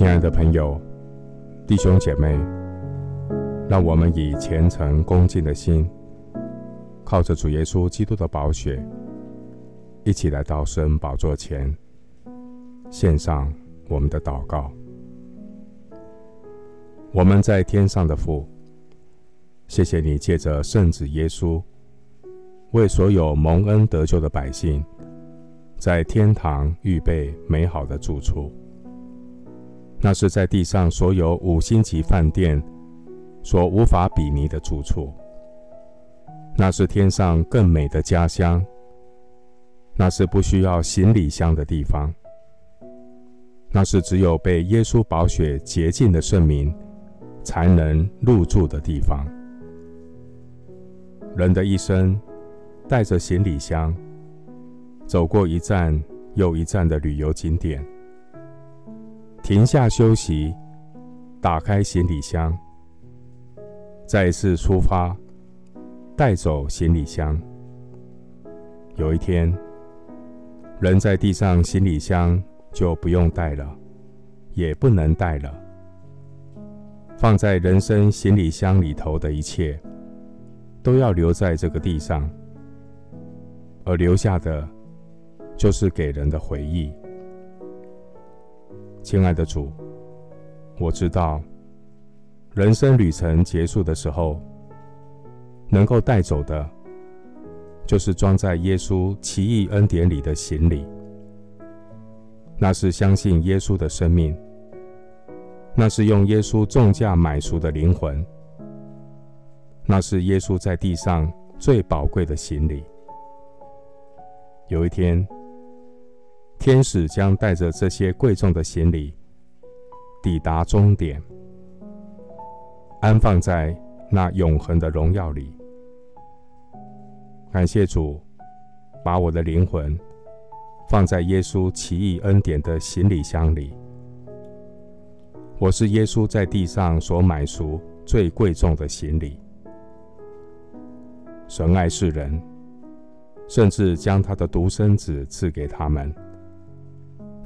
亲爱的朋友、弟兄姐妹，让我们以虔诚恭敬的心，靠着主耶稣基督的宝血，一起来到神宝座前，献上我们的祷告。我们在天上的父，谢谢你借着圣子耶稣，为所有蒙恩得救的百姓，在天堂预备美好的住处。那是在地上所有五星级饭店所无法比拟的住处。那是天上更美的家乡。那是不需要行李箱的地方。那是只有被耶稣宝血洁净的圣民才能入住的地方。人的一生带着行李箱，走过一站又一站的旅游景点。停下休息，打开行李箱，再次出发，带走行李箱。有一天，人在地上，行李箱就不用带了，也不能带了。放在人生行李箱里头的一切，都要留在这个地上，而留下的，就是给人的回忆。亲爱的主，我知道，人生旅程结束的时候，能够带走的，就是装在耶稣奇异恩典里的行李。那是相信耶稣的生命，那是用耶稣重价买赎的灵魂，那是耶稣在地上最宝贵的行李。有一天，天使将带着这些贵重的行李抵达终点，安放在那永恒的荣耀里。感谢主，把我的灵魂放在耶稣奇异恩典的行李箱里。我是耶稣在地上所买赎最贵重的行李。神爱世人，甚至将他的独生子赐给他们。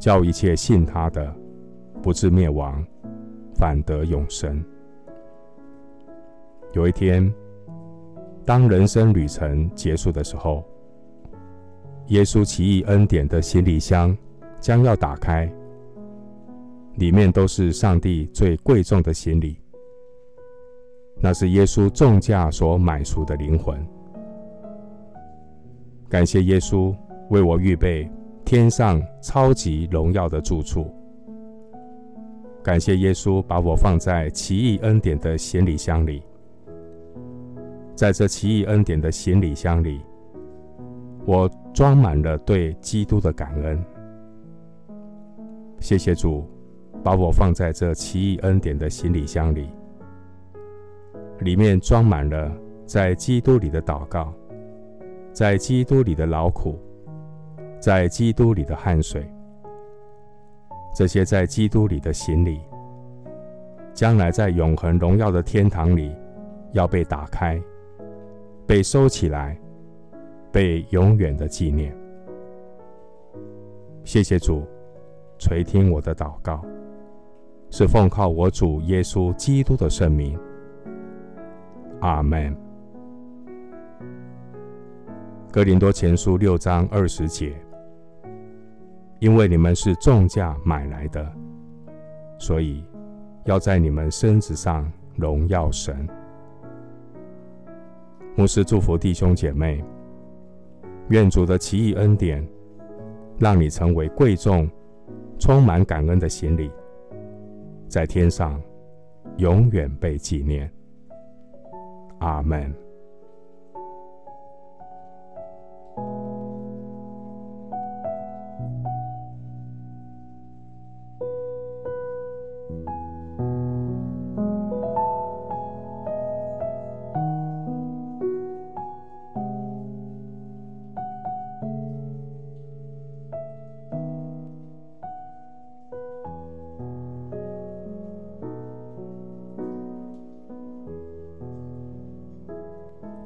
叫一切信他的，不至灭亡，反得永生。有一天，当人生旅程结束的时候，耶稣奇异恩典的行李箱将要打开，里面都是上帝最贵重的行李，那是耶稣重价所买赎的灵魂。感谢耶稣为我预备。天上超级荣耀的住处，感谢耶稣把我放在奇异恩典的行李箱里，在这奇异恩典的行李箱里，我装满了对基督的感恩。谢谢主，把我放在这奇异恩典的行李箱里，里面装满了在基督里的祷告，在基督里的劳苦。在基督里的汗水，这些在基督里的行李，将来在永恒荣耀的天堂里要被打开、被收起来、被永远的纪念。谢谢主垂听我的祷告，是奉靠我主耶稣基督的圣名。阿门。哥林多前书六章二十节。因为你们是重价买来的，所以要在你们身子上荣耀神。牧师祝福弟兄姐妹，愿主的奇异恩典，让你成为贵重、充满感恩的行李，在天上永远被纪念。阿门。